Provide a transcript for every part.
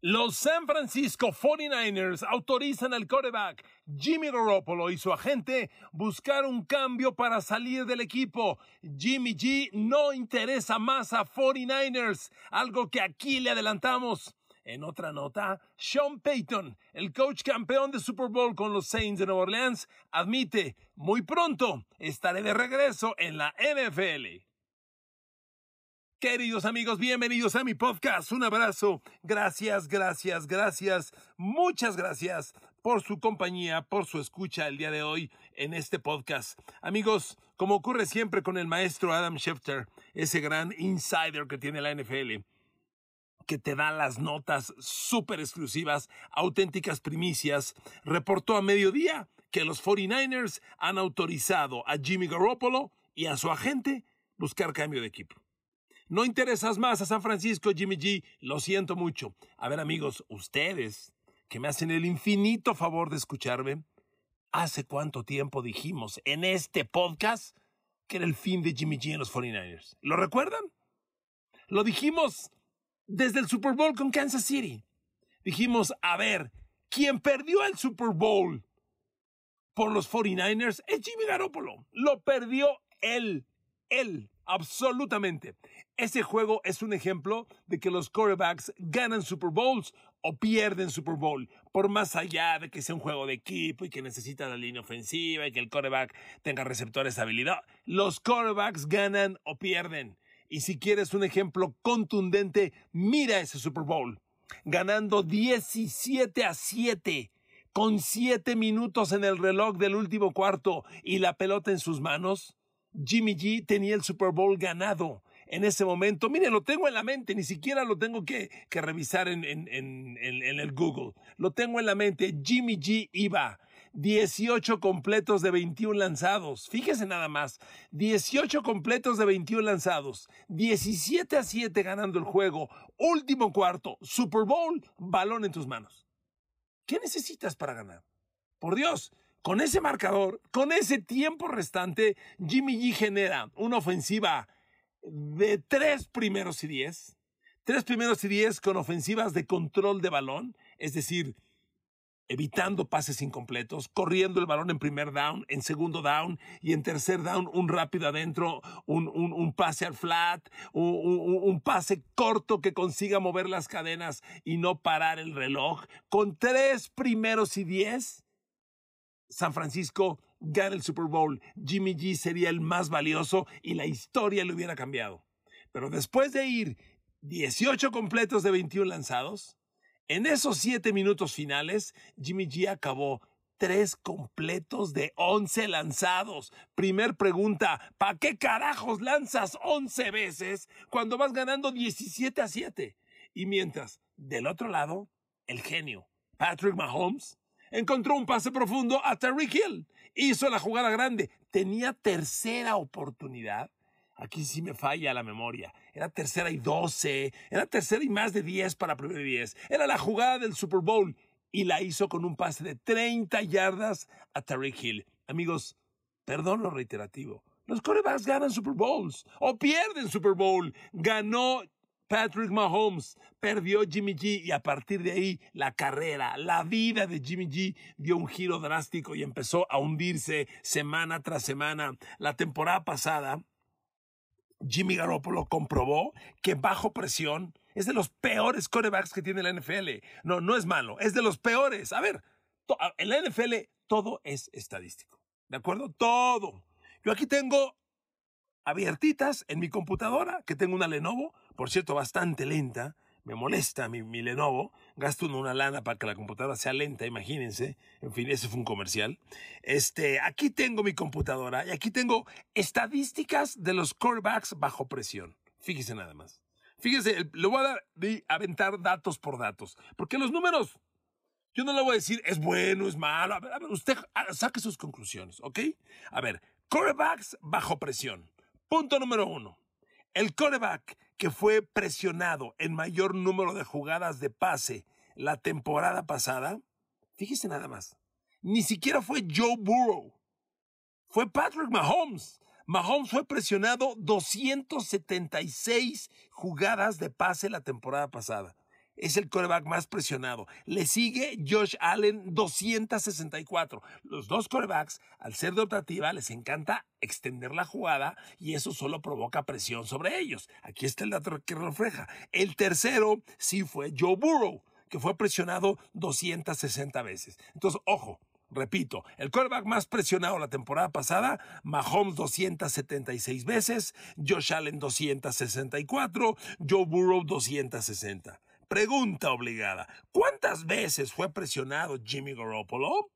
Los San Francisco 49ers autorizan al quarterback Jimmy Garoppolo y su agente buscar un cambio para salir del equipo. Jimmy G no interesa más a 49ers, algo que aquí le adelantamos. En otra nota, Sean Payton, el coach campeón de Super Bowl con los Saints de Nueva Orleans, admite, muy pronto estaré de regreso en la NFL. Queridos amigos, bienvenidos a mi podcast. Un abrazo. Gracias, gracias, gracias. Muchas gracias por su compañía, por su escucha el día de hoy en este podcast. Amigos, como ocurre siempre con el maestro Adam Schefter, ese gran insider que tiene la NFL, que te da las notas súper exclusivas, auténticas primicias, reportó a mediodía que los 49ers han autorizado a Jimmy Garoppolo y a su agente buscar cambio de equipo. No interesas más a San Francisco, Jimmy G. Lo siento mucho. A ver, amigos, ustedes que me hacen el infinito favor de escucharme, ¿hace cuánto tiempo dijimos en este podcast que era el fin de Jimmy G en los 49ers? ¿Lo recuerdan? Lo dijimos desde el Super Bowl con Kansas City. Dijimos, a ver, quien perdió el Super Bowl por los 49ers es Jimmy Garoppolo. Lo perdió él, él, absolutamente. Ese juego es un ejemplo de que los quarterbacks ganan Super Bowls o pierden Super Bowl, por más allá de que sea un juego de equipo y que necesita la línea ofensiva y que el quarterback tenga receptores de habilidad. Los quarterbacks ganan o pierden. Y si quieres un ejemplo contundente, mira ese Super Bowl. Ganando 17 a 7, con 7 minutos en el reloj del último cuarto y la pelota en sus manos, Jimmy G tenía el Super Bowl ganado en ese momento. Miren, lo tengo en la mente, ni siquiera lo tengo que, revisar en, en, el Google. Lo tengo en la mente. Jimmy G iba. 18 completos de 21 lanzados. Fíjese nada más. 18 completos de 21 lanzados. 17 a 7 ganando el juego. Último cuarto. Super Bowl. Balón en tus manos. ¿Qué necesitas para ganar? Por Dios, con ese marcador, con ese tiempo restante, Jimmy G genera una ofensiva de tres primeros y diez, tres primeros y diez con ofensivas de control de balón, es decir, evitando pases incompletos, corriendo el balón en primer down, en segundo down y en tercer down un rápido adentro, un, un, pase al flat, un, un, pase corto que consiga mover las cadenas y no parar el reloj. Con tres primeros y diez, San Francisco gana el Super Bowl, Jimmy G sería el más valioso y la historia le hubiera cambiado. Pero después de ir 18 completos de 21 lanzados, en esos 7 minutos finales, Jimmy G acabó 3 completos de 11 lanzados. Primer pregunta, ¿para qué carajos lanzas 11 veces cuando vas ganando 17 a 7? Y mientras, del otro lado, el genio, Patrick Mahomes, encontró un pase profundo a Terry Hill hizo la jugada grande. Tenía tercera oportunidad. Aquí sí me falla la memoria. Era tercera y doce. Era tercera y más de diez para primer diez. Era la jugada del Super Bowl. Y la hizo con un pase de 30 yardas a Tariq Hill. Amigos, perdón lo reiterativo. Los corebacks ganan Super Bowls o pierden Super Bowl. Ganó Patrick Mahomes, perdió Jimmy G y a partir de ahí la carrera, la vida de Jimmy G dio un giro drástico y empezó a hundirse semana tras semana. La temporada pasada, Jimmy Garoppolo comprobó que bajo presión es de los peores corebacks que tiene la NFL. No, no es malo, es de los peores. A ver, en la NFL todo es estadístico. ¿De acuerdo? Todo. Yo aquí tengo abiertitas en mi computadora, que tengo una Lenovo, por cierto, bastante lenta. Me molesta mi, mi Lenovo. Gasto una lana para que la computadora sea lenta, imagínense. En fin, ese fue un comercial. Este, aquí tengo mi computadora y aquí tengo estadísticas de los quarterbacks bajo presión. Fíjese nada más. Fíjese, le voy a dar, aventar datos por datos. Porque los números, yo no le voy a decir es bueno, es malo. A ver, a usted saque sus conclusiones, ¿ok? A ver, quarterbacks bajo presión. Punto número uno. El quarterback que fue presionado en mayor número de jugadas de pase la temporada pasada, fíjese nada más, ni siquiera fue Joe Burrow, fue Patrick Mahomes. Mahomes fue presionado 276 jugadas de pase la temporada pasada. Es el coreback más presionado. Le sigue Josh Allen 264. Los dos corebacks, al ser de optativa, les encanta extender la jugada y eso solo provoca presión sobre ellos. Aquí está el dato que refleja. El tercero sí fue Joe Burrow, que fue presionado 260 veces. Entonces, ojo, Repito, el quarterback más presionado la temporada pasada, Mahomes 276 veces, Josh Allen 264, Joe Burrow 260. Pregunta obligada, ¿cuántas veces fue presionado Jimmy Garoppolo?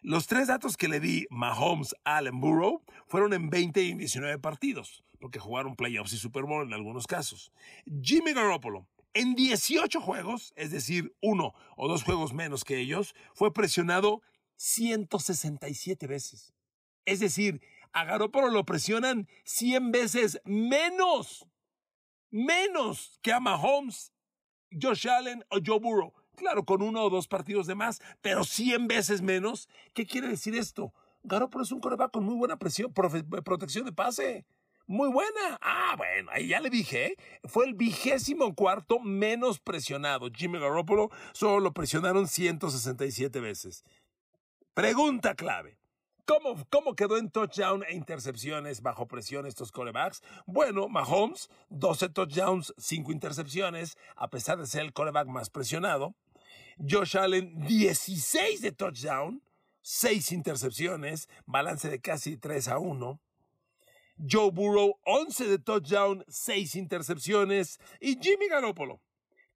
Los tres datos que le di Mahomes, Allen, Burrow fueron en 20 y 19 partidos, porque jugaron playoffs y Super Bowl en algunos casos. Jimmy Garoppolo, en 18 juegos, es decir, uno o dos juegos menos que ellos, fue presionado 167 veces. Es decir, a Garoppolo lo presionan 100 veces menos, menos que a Mahomes, Josh Allen o Joe Burrow. Claro, con uno o dos partidos de más, pero 100 veces menos. ¿Qué quiere decir esto? Garoppolo es un coreback con muy buena presión, protección de pase. Muy buena. Ah, bueno, ahí ya le dije. ¿eh? Fue el vigésimo cuarto menos presionado. Jimmy Garoppolo solo lo presionaron 167 veces. Pregunta clave. ¿Cómo, ¿Cómo, quedó en touchdown e intercepciones bajo presión estos corebacks? Bueno, Mahomes, 12 touchdowns, 5 intercepciones, a pesar de ser el coreback más presionado. Josh Allen, 16 de touchdown, 6 intercepciones, balance de casi 3 a 1. Joe Burrow, 11 de touchdown, 6 intercepciones. Y Jimmy Garoppolo,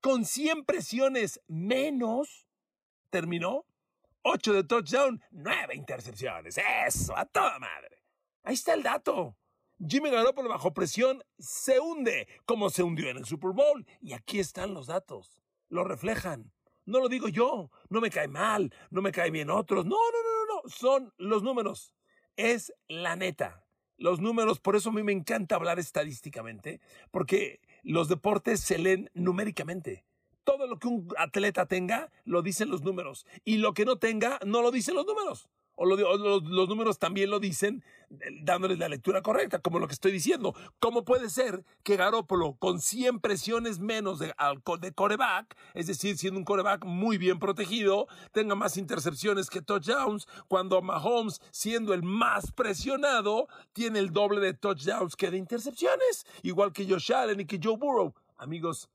con 100 presiones menos, terminó 8 de touchdown, 9 intercepciones. Eso, a toda madre. Ahí está el dato. Jimmy Garoppolo bajo presión se hunde, como se hundió en el Super Bowl. Y aquí están los datos. Lo reflejan. No lo digo yo. No me cae mal. No me cae bien otros. No, no, no, no, no. Son los números. Es la neta. Los números, por eso a mí me encanta hablar estadísticamente, porque los deportes se leen numéricamente todo lo que un atleta tenga, lo dicen los números. Y lo que no tenga, no lo dicen los números. O, los, números también lo dicen eh, dándoles la lectura correcta, como lo que estoy diciendo. ¿Cómo puede ser que Garópolo, con 100 presiones menos de, de coreback, es decir, siendo un coreback muy bien protegido, tenga más intercepciones que touchdowns, cuando Mahomes, siendo el más presionado, tiene el doble de touchdowns que de intercepciones, igual que Josh Allen y que Joe Burrow? Amigos,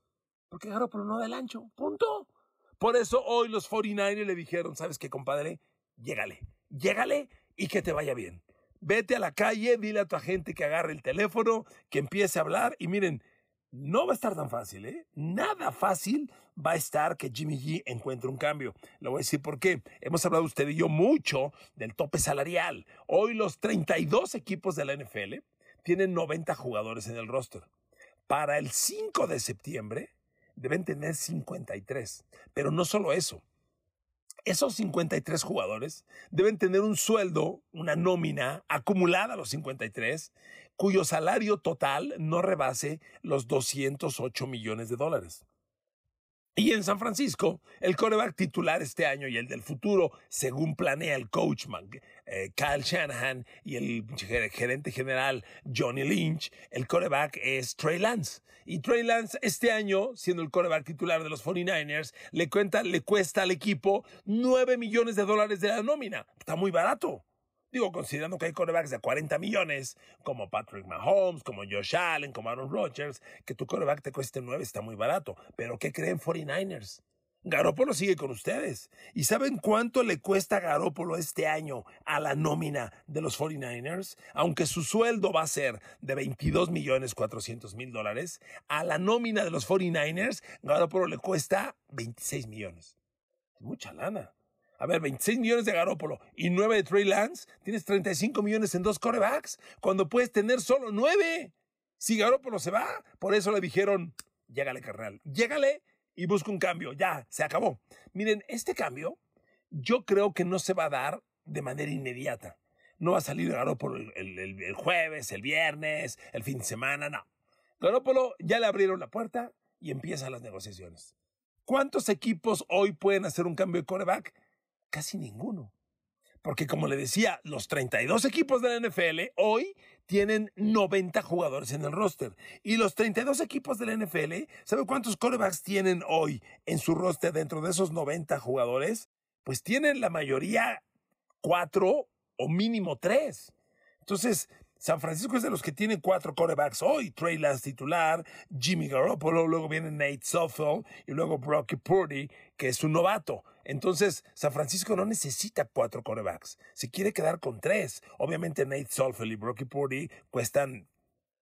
porque Garoppolo no da el ancho. Punto. Por eso hoy los 49ers le dijeron, ¿sabes qué, compadre? Llégale, llégale y que te vaya bien. Vete a la calle, dile a tu agente que agarre el teléfono, que empiece a hablar y miren, no va a estar tan fácil, ¿eh? Nada fácil va a estar que Jimmy G encuentre un cambio. Le voy a decir por qué. Hemos hablado usted y yo mucho del tope salarial. Hoy los 32 equipos de la NFL tienen 90 jugadores en el roster. Para el 5 de septiembre, deben tener 53. Pero no solo eso. Esos 53 jugadores deben tener un sueldo, una nómina acumulada a los 53, cuyo salario total no rebase los 208 millones de dólares. Y en San Francisco, el coreback titular este año y el del futuro, según planea el coach eh, Kyle Shanahan y el gerente general Johnny Lynch, el coreback es Trey Lance. Y Trey Lance este año, siendo el coreback titular de los 49ers, le, cuenta, le cuesta al equipo 9 millones de dólares de la nómina. Está muy barato. Digo, considerando que hay corebacks de 40 millones, como Patrick Mahomes, como Josh Allen, como Aaron Rodgers, que tu coreback te cueste 9 está muy barato. Pero ¿qué creen 49ers? Garópolo sigue con ustedes. ¿Y saben cuánto le cuesta a Garópolo este año a la nómina de los 49ers? Aunque su sueldo va a ser de 22 millones 400 mil dólares, a la nómina de los 49ers, Garópolo le cuesta 26 millones. Mucha lana. A ver, 26 millones de Garópolo y 9 de Trey Lance, tienes 35 millones en dos corebacks, cuando puedes tener solo 9. Si Garópolo se va, por eso le dijeron, llégale, carnal, llégale y busca un cambio. Ya, se acabó. Miren, este cambio yo creo que no se va a dar de manera inmediata. No va a salir Garópolo el, el, jueves, el viernes, el fin de semana, no. Garópolo ya le abrieron la puerta y empiezan las negociaciones. ¿Cuántos equipos hoy pueden hacer un cambio de coreback? Casi ninguno. Porque como le decía, los 32 equipos de la NFL hoy tienen 90 jugadores en el roster. Y los 32 equipos de la NFL, ¿sabe cuántos corebacks tienen hoy en su roster dentro de esos 90 jugadores? Pues tienen la mayoría cuatro o mínimo tres. Entonces, San Francisco es de los que tienen cuatro corebacks hoy. Trey Lance titular, Jimmy Garoppolo, luego viene Nate Sofel y luego Brocky Purdy, que es un novato. Entonces, San Francisco no necesita cuatro corebacks. Se quiere quedar con tres. Obviamente Nate Sofel y Brocky Purdy cuestan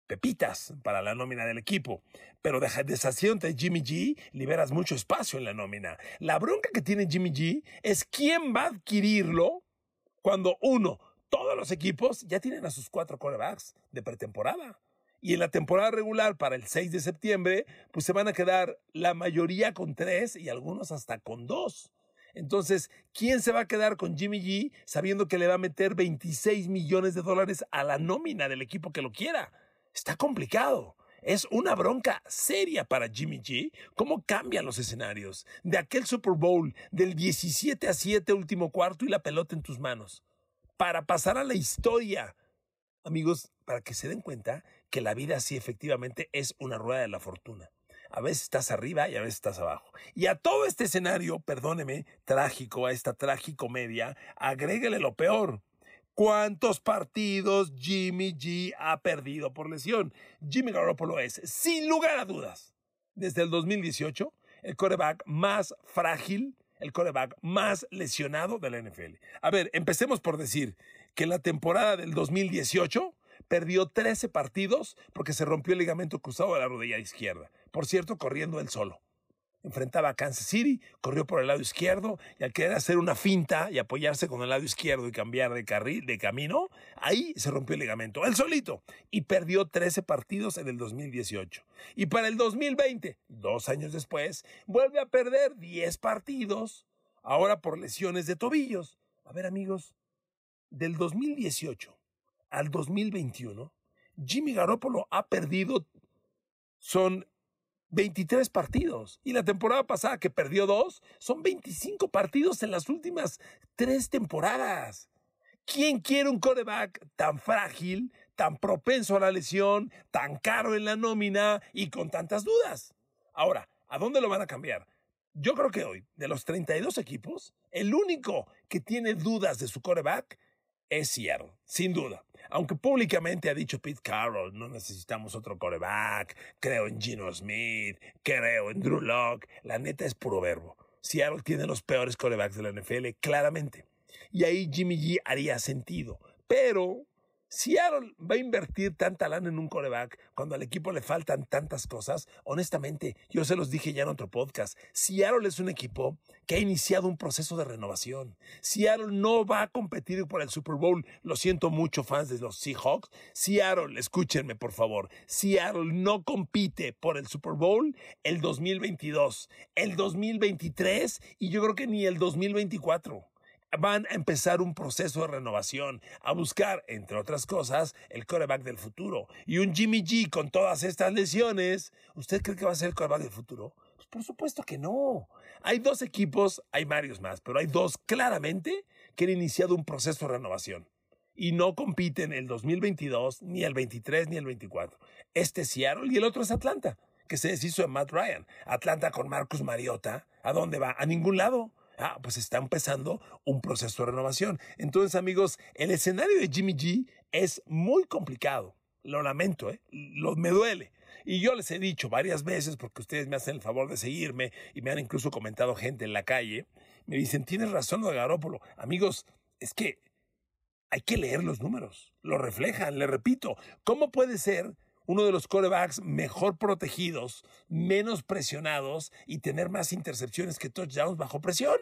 pepitas para la nómina del equipo. Pero de deshaciéndote de Jimmy G, liberas mucho espacio en la nómina. La bronca que tiene Jimmy G es quién va a adquirirlo cuando uno, todos los equipos ya tienen a sus cuatro corebacks de pretemporada. Y en la temporada regular para el 6 de septiembre, pues se van a quedar la mayoría con tres y algunos hasta con dos. Entonces, ¿quién se va a quedar con Jimmy G sabiendo que le va a meter 26 millones de dólares a la nómina del equipo que lo quiera? Está complicado. Es una bronca seria para Jimmy G. ¿Cómo cambian los escenarios? De aquel Super Bowl del 17 a 7 último cuarto y la pelota en tus manos. Para pasar a la historia. Amigos, para que se den cuenta que la vida sí efectivamente es una rueda de la fortuna. A veces estás arriba y a veces estás abajo. Y a todo este escenario, perdóneme, trágico, a esta tragicomedia, agréguele lo peor. ¿Cuántos partidos Jimmy G ha perdido por lesión? Jimmy Garoppolo es, sin lugar a dudas, desde el 2018, el coreback más frágil, el coreback más lesionado de la NFL. A ver, empecemos por decir que la temporada del 2018 perdió 13 partidos porque se rompió el ligamento cruzado de la rodilla izquierda. Por cierto, corriendo él solo enfrentaba a Kansas City, corrió por el lado izquierdo y al querer hacer una finta y apoyarse con el lado izquierdo y cambiar de carril, de camino, ahí se rompió el ligamento, él solito, y perdió 13 partidos en el 2018. Y para el 2020, dos años después, vuelve a perder 10 partidos, ahora por lesiones de tobillos. A ver amigos, del 2018 al 2021, Jimmy Garoppolo ha perdido, son 23 partidos. Y la temporada pasada que perdió dos, son 25 partidos en las últimas tres temporadas. ¿Quién quiere un coreback tan frágil, tan propenso a la lesión, tan caro en la nómina y con tantas dudas? Ahora, ¿a dónde lo van a cambiar? Yo creo que hoy, de los 32 equipos, el único que tiene dudas de su coreback es Seattle, sin duda. Aunque públicamente ha dicho Pete Carroll, no necesitamos otro coreback, creo en Gino Smith, creo en Drew Locke, la neta es puro verbo. Seattle tiene los peores corebacks de la NFL, claramente. Y ahí Jimmy G haría sentido. Pero Seattle va a invertir tanta lana en un coreback cuando al equipo le faltan tantas cosas. Honestamente, yo se los dije ya en otro podcast. Seattle es un equipo que ha iniciado un proceso de renovación. Seattle no va a competir por el Super Bowl. Lo siento mucho, fans de los Seahawks. Seattle, escúchenme por favor. Seattle no compite por el Super Bowl el 2022, el 2023 y yo creo que ni el 2024 van a empezar un proceso de renovación, a buscar, entre otras cosas, el coreback del futuro. Y un Jimmy G con todas estas lesiones, ¿usted cree que va a ser el coreback del futuro? Pues por supuesto que no. Hay dos equipos, hay varios más, pero hay dos claramente que han iniciado un proceso de renovación. Y no compiten el 2022, ni el 23, ni el 24. Este es Seattle y el otro es Atlanta, que se deshizo de Matt Ryan. Atlanta con Marcus Mariota, ¿a dónde va? A ningún lado. Ah, pues está empezando un proceso de renovación. Entonces, amigos, el escenario de Jimmy G es muy complicado. Lo lamento, ¿eh? Lo, me duele. Y yo les he dicho varias veces, porque ustedes me hacen el favor de seguirme y me han incluso comentado gente en la calle, me dicen, tienes razón, Garópolo. Amigos, es que hay que leer los números. Lo reflejan, le repito. ¿Cómo puede ser uno de los corebacks mejor protegidos, menos presionados y tener más intercepciones que touchdowns bajo presión.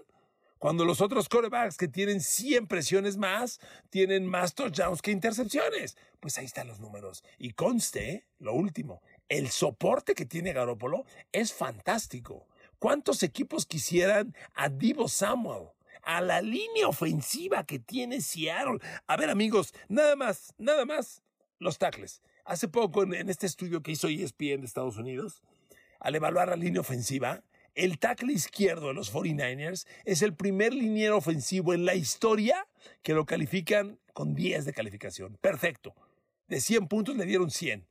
Cuando los otros corebacks que tienen 100 presiones más, tienen más touchdowns que intercepciones. Pues ahí están los números. Y conste, lo último, el soporte que tiene Garópolo es fantástico. ¿Cuántos equipos quisieran a Divo Samuel? A la línea ofensiva que tiene Seattle. A ver, amigos, nada más, nada más. Los tackles. Hace poco, en, este estudio que hizo ESPN de Estados Unidos, al evaluar la línea ofensiva, el tackle izquierdo de los 49ers es el primer liniero ofensivo en la historia que lo califican con 10 de calificación. Perfecto. de 100 puntos le dieron 100.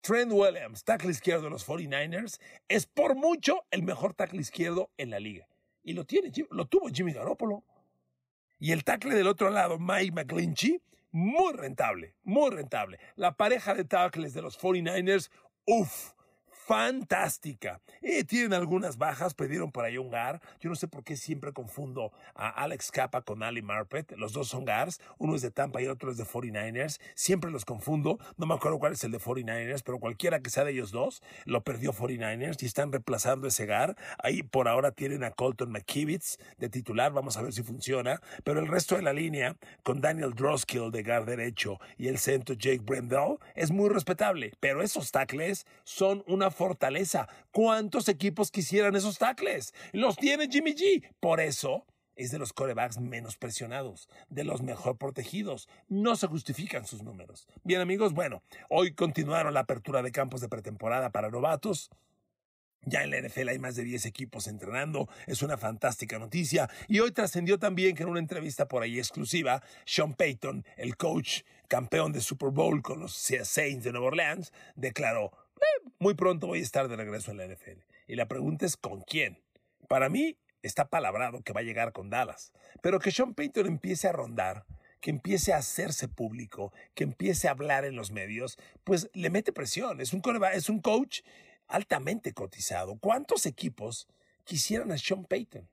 Trent Williams, tackle izquierdo de los 49ers, es por mucho el mejor tackle izquierdo en la liga. Y lo, tiene, lo tuvo Jimmy Garoppolo. Y el tackle del otro lado, Mike McGlinchey, muy rentable, muy rentable. La pareja de tackles de los 49ers, uff, fantástica. Eh, tienen algunas bajas, pidieron por ahí un GAR. Yo no sé por qué siempre confundo a Alex Capa con Ali Marpet. Los dos son GARs. Uno es de Tampa y otro es de 49ers. Siempre los confundo. No me acuerdo cuál es el de 49ers, pero cualquiera que sea de ellos dos, lo perdió 49ers y están reemplazando ese GAR. Ahí por ahora tienen a Colton McKivitz de titular. Vamos a ver si funciona. Pero el resto de la línea, con Daniel Droskill de GAR derecho y el centro Jake Brendel, es muy respetable. Pero esos tackles son una fortaleza. ¿Cuántos equipos quisieran esos tackles? Los tiene Jimmy G. Por eso es de los corebacks menos presionados, de los mejor protegidos. No se justifican sus números. Bien amigos, bueno, hoy continuaron la apertura de campos de pretemporada para novatos. Ya en la NFL hay más de 10 equipos entrenando, es una fantástica noticia. Y hoy trascendió también que en una entrevista por ahí exclusiva, Sean Payton, el coach campeón de Super Bowl con los Saints de Nueva Orleans, declaró, muy pronto voy a estar de regreso en la NFL. Y la pregunta es ¿con quién? Para mí está palabrado que va a llegar con Dallas, pero que Sean Payton empiece a rondar, que empiece a hacerse público, que empiece a hablar en los medios, pues le mete presión. Es un, es un coach altamente cotizado. ¿Cuántos equipos quisieran a Sean Payton?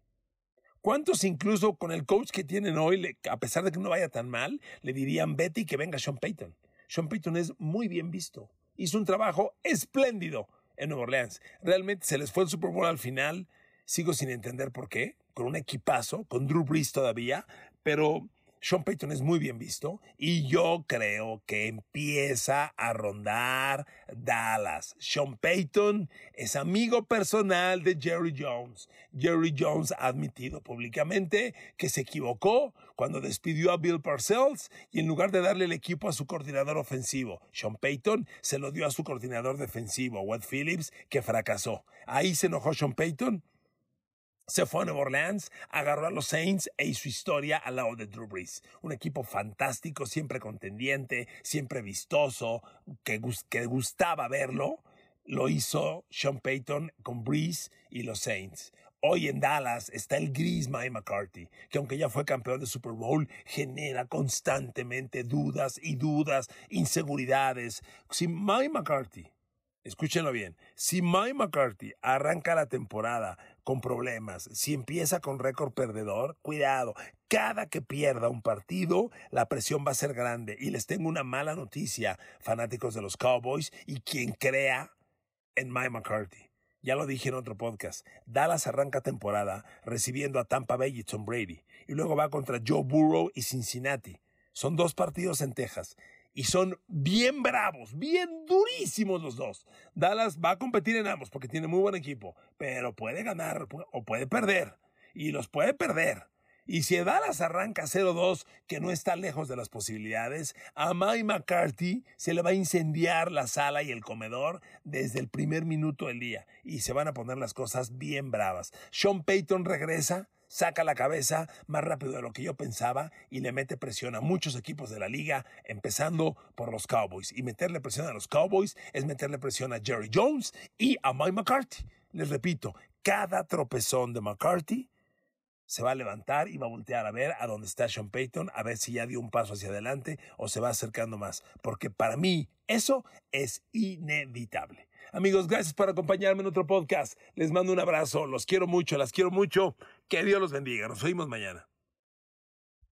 ¿Cuántos incluso con el coach que tienen hoy, a pesar de que no vaya tan mal, le dirían Betty que venga Sean Payton? Sean Payton es muy bien visto hizo un trabajo espléndido en Nueva Orleans. Realmente se les fue el Super Bowl al final. Sigo sin entender por qué. Con un equipazo, con Drew Brees todavía, pero sean Payton es muy bien visto y yo creo que empieza a rondar Dallas. Sean Payton es amigo personal de Jerry Jones. Jerry Jones ha admitido públicamente que se equivocó cuando despidió a Bill Parcells y en lugar de darle el equipo a su coordinador ofensivo, Sean Payton se lo dio a su coordinador defensivo, Watt Phillips, que fracasó. Ahí se enojó Sean Payton se fue a Nueva Orleans, agarró a los Saints e hizo historia al lado de Drew Brees. Un equipo fantástico, siempre contendiente, siempre vistoso, que, que gustaba verlo. Lo hizo Sean Payton con Brees y los Saints. Hoy en Dallas está el gris Mike McCarthy, que aunque ya fue campeón de Super Bowl, genera constantemente dudas y dudas, inseguridades. Si Mike McCarthy, escúchenlo bien, si Mike McCarthy arranca la temporada con problemas, si empieza con récord perdedor, cuidado, cada que pierda un partido, la presión va a ser grande. Y les tengo una mala noticia, fanáticos de los Cowboys y quien crea en Mike McCarthy. Ya lo dije en otro podcast. Dallas arranca temporada recibiendo a Tampa Bay y Tom Brady. Y luego va contra Joe Burrow y Cincinnati. Son dos partidos en Texas y son bien bravos, bien durísimos los dos. Dallas va a competir en ambos porque tiene muy buen equipo, pero puede ganar o puede perder y los puede perder. Y si Dallas arranca 0-2, que no está lejos de las posibilidades, a Mike McCarthy se le va a incendiar la sala y el comedor desde el primer minuto del día y se van a poner las cosas bien bravas. Sean Payton regresa saca la cabeza más rápido de lo que yo pensaba y le mete presión a muchos equipos de la liga, empezando por los Cowboys. Y meterle presión a los Cowboys es meterle presión a Jerry Jones y a Mike McCarthy. Les repito, cada tropezón de McCarthy se va a levantar y va a voltear a ver a dónde está Sean Payton, a ver si ya dio un paso hacia adelante o se va acercando más. Porque para mí eso es inevitable. Amigos, gracias por acompañarme en otro podcast. Les mando un abrazo, los quiero mucho, las quiero mucho. Que Dios los bendiga. Nos vemos mañana.